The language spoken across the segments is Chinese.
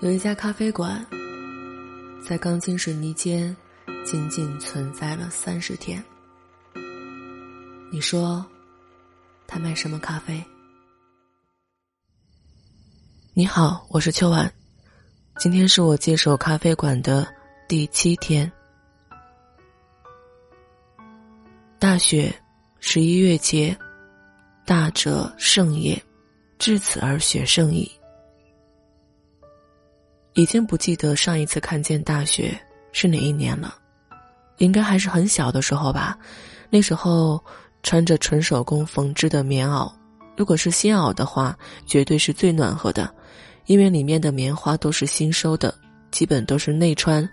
有一家咖啡馆，在钢筋水泥间仅仅存在了三十天。你说，他卖什么咖啡？你好，我是秋晚，今天是我接手咖啡馆的第七天。大雪，十一月节，大者盛也，至此而雪盛矣。已经不记得上一次看见大雪是哪一年了，应该还是很小的时候吧。那时候穿着纯手工缝制的棉袄，如果是新袄的话，绝对是最暖和的，因为里面的棉花都是新收的，基本都是内穿，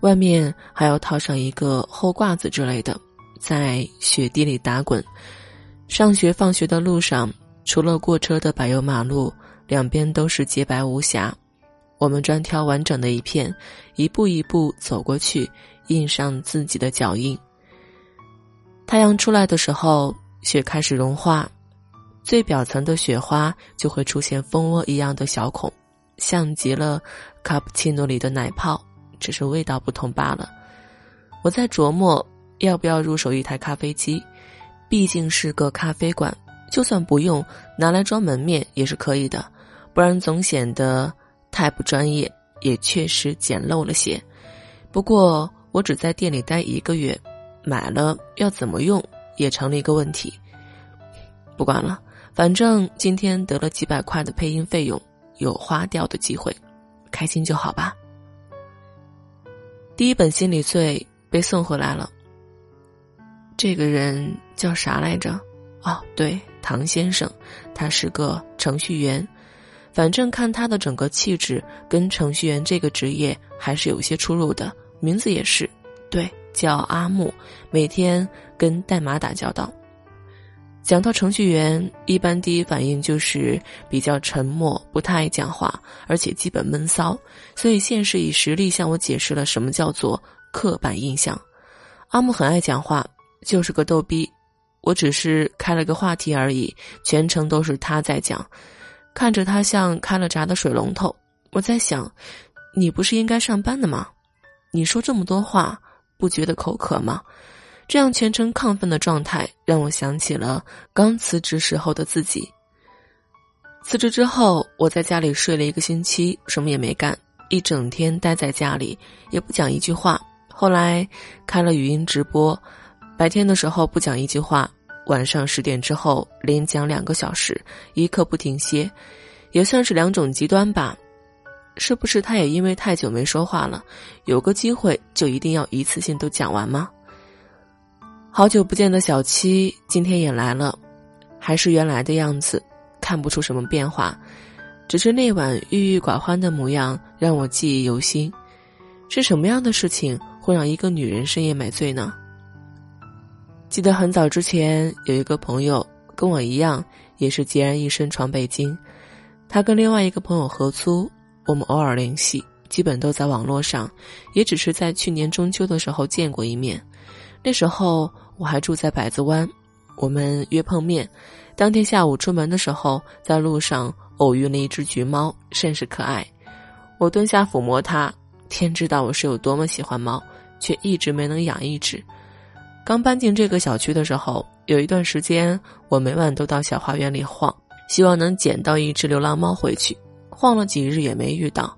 外面还要套上一个厚褂子之类的，在雪地里打滚。上学放学的路上，除了过车的柏油马路，两边都是洁白无瑕。我们专挑完整的一片，一步一步走过去，印上自己的脚印。太阳出来的时候，雪开始融化，最表层的雪花就会出现蜂窝一样的小孔，像极了卡布奇诺里的奶泡，只是味道不同罢了。我在琢磨要不要入手一台咖啡机，毕竟是个咖啡馆，就算不用拿来装门面也是可以的，不然总显得。太不专业，也确实简陋了些。不过我只在店里待一个月，买了要怎么用也成了一个问题。不管了，反正今天得了几百块的配音费用，有花掉的机会，开心就好吧。第一本心理罪被送回来了。这个人叫啥来着？哦，对，唐先生，他是个程序员。反正看他的整个气质，跟程序员这个职业还是有些出入的。名字也是，对，叫阿木，每天跟代码打交道。讲到程序员，一般第一反应就是比较沉默，不太爱讲话，而且基本闷骚。所以现实以实力向我解释了什么叫做刻板印象。阿木很爱讲话，就是个逗逼。我只是开了个话题而已，全程都是他在讲。看着他像开了闸的水龙头，我在想，你不是应该上班的吗？你说这么多话，不觉得口渴吗？这样全程亢奋的状态，让我想起了刚辞职时候的自己。辞职之后，我在家里睡了一个星期，什么也没干，一整天待在家里，也不讲一句话。后来开了语音直播，白天的时候不讲一句话。晚上十点之后连讲两个小时，一刻不停歇，也算是两种极端吧。是不是他也因为太久没说话了，有个机会就一定要一次性都讲完吗？好久不见的小七今天也来了，还是原来的样子，看不出什么变化，只是那晚郁郁寡欢的模样让我记忆犹新。是什么样的事情会让一个女人深夜买醉呢？记得很早之前有一个朋友跟我一样，也是孑然一身闯北京。他跟另外一个朋友合租，我们偶尔联系，基本都在网络上，也只是在去年中秋的时候见过一面。那时候我还住在百子湾，我们约碰面。当天下午出门的时候，在路上偶遇了一只橘猫，甚是可爱。我蹲下抚摸它，天知道我是有多么喜欢猫，却一直没能养一只。刚搬进这个小区的时候，有一段时间，我每晚都到小花园里晃，希望能捡到一只流浪猫回去。晃了几日也没遇到，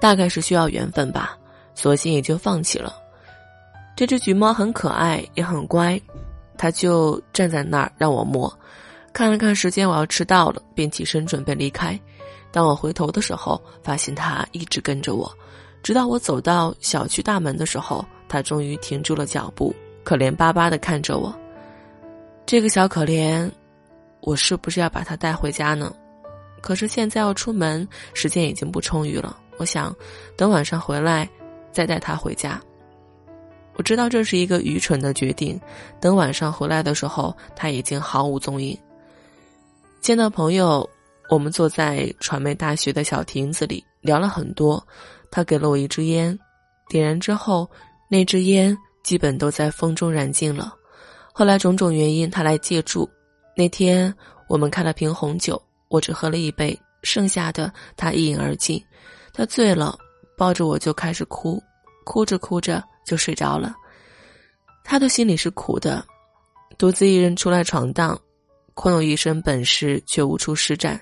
大概是需要缘分吧，索性也就放弃了。这只橘猫很可爱，也很乖，它就站在那儿让我摸。看了看时间，我要迟到了，便起身准备离开。当我回头的时候，发现它一直跟着我，直到我走到小区大门的时候，它终于停住了脚步。可怜巴巴的看着我，这个小可怜，我是不是要把它带回家呢？可是现在要出门，时间已经不充裕了。我想，等晚上回来，再带它回家。我知道这是一个愚蠢的决定。等晚上回来的时候，它已经毫无踪影。见到朋友，我们坐在传媒大学的小亭子里聊了很多。他给了我一支烟，点燃之后，那支烟。基本都在风中燃尽了。后来种种原因，他来借住。那天我们开了瓶红酒，我只喝了一杯，剩下的他一饮而尽。他醉了，抱着我就开始哭，哭着哭着就睡着了。他的心里是苦的，独自一人出来闯荡，空有一身本事却无处施展。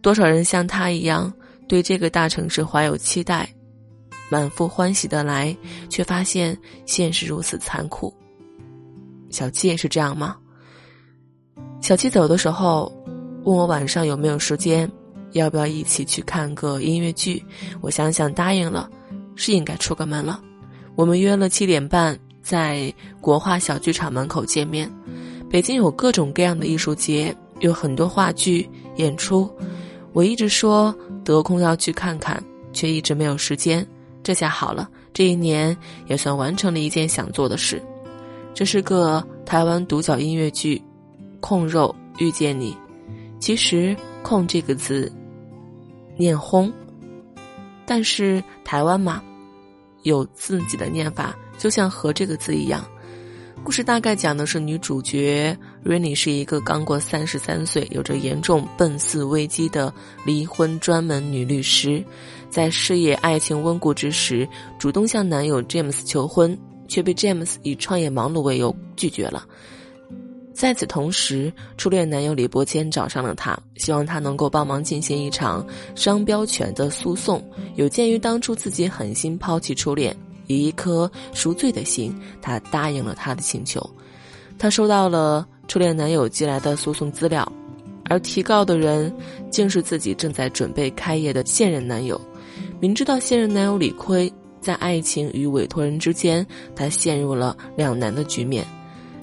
多少人像他一样对这个大城市怀有期待，满腹欢喜的来，却发现现实如此残酷。小七也是这样吗？小七走的时候，问我晚上有没有时间，要不要一起去看个音乐剧。我想想答应了，是应该出个门了。我们约了七点半在国画小剧场门口见面。北京有各种各样的艺术节，有很多话剧演出。我一直说得空要去看看，却一直没有时间。这下好了，这一年也算完成了一件想做的事。这是个台湾独角音乐剧。控肉遇见你，其实“控”这个字念“轰”，但是台湾嘛，有自己的念法，就像“和”这个字一样。故事大概讲的是女主角 Rainy 是一个刚过三十三岁、有着严重奔四危机的离婚专门女律师，在事业爱情温故之时，主动向男友 James 求婚，却被 James 以创业忙碌为由拒绝了。在此同时，初恋男友李伯谦找上了她，希望她能够帮忙进行一场商标权的诉讼。有鉴于当初自己狠心抛弃初恋，以一颗赎罪的心，她答应了他的请求。她收到了初恋男友寄来的诉讼资料，而提告的人竟是自己正在准备开业的现任男友。明知道现任男友理亏，在爱情与委托人之间，她陷入了两难的局面。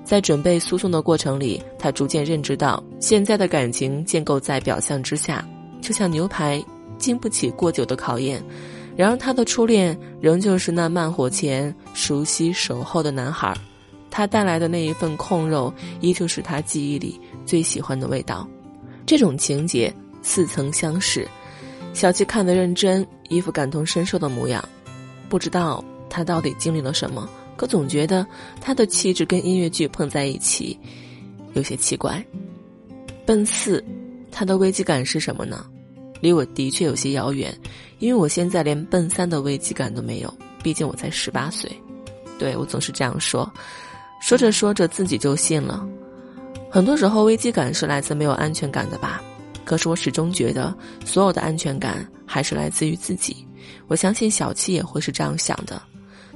在准备诉讼的过程里，他逐渐认知到，现在的感情建构在表象之下，就像牛排，经不起过久的考验。然而，他的初恋仍旧是那慢火前熟悉守候的男孩，他带来的那一份控肉，依旧是他记忆里最喜欢的味道。这种情节似曾相识，小七看得认真，一副感同身受的模样，不知道他到底经历了什么。可总觉得他的气质跟音乐剧碰在一起，有些奇怪。奔四，他的危机感是什么呢？离我的确有些遥远，因为我现在连奔三的危机感都没有。毕竟我才十八岁。对我总是这样说，说着说着自己就信了。很多时候危机感是来自没有安全感的吧？可是我始终觉得，所有的安全感还是来自于自己。我相信小七也会是这样想的。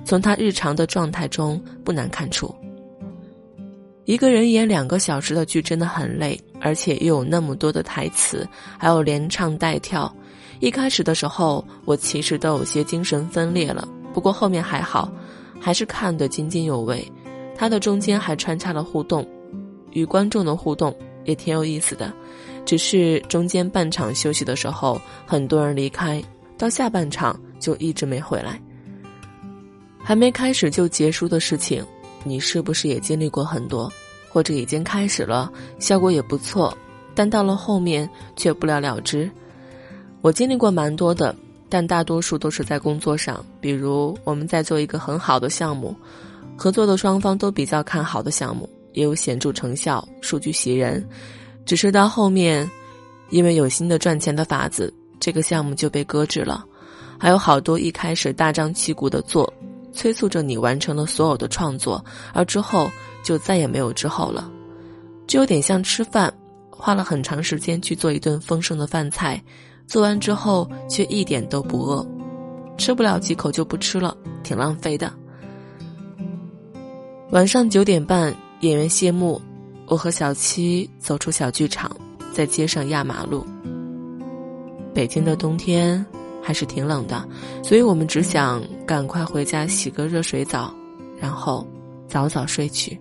从他日常的状态中不难看出，一个人演两个小时的剧真的很累，而且又有那么多的台词，还有连唱带跳。一开始的时候，我其实都有些精神分裂了，不过后面还好，还是看得津津有味。他的中间还穿插了互动，与观众的互动也挺有意思的。只是中间半场休息的时候，很多人离开，到下半场就一直没回来。还没开始就结束的事情，你是不是也经历过很多？或者已经开始了，效果也不错，但到了后面却不了了之。我经历过蛮多的，但大多数都是在工作上，比如我们在做一个很好的项目，合作的双方都比较看好的项目，也有显著成效，数据喜人，只是到后面，因为有新的赚钱的法子，这个项目就被搁置了。还有好多一开始大张旗鼓的做。催促着你完成了所有的创作，而之后就再也没有之后了，就有点像吃饭，花了很长时间去做一顿丰盛的饭菜，做完之后却一点都不饿，吃不了几口就不吃了，挺浪费的。晚上九点半，演员谢幕，我和小七走出小剧场，在街上压马路。北京的冬天。还是挺冷的，所以我们只想赶快回家洗个热水澡，然后早早睡去。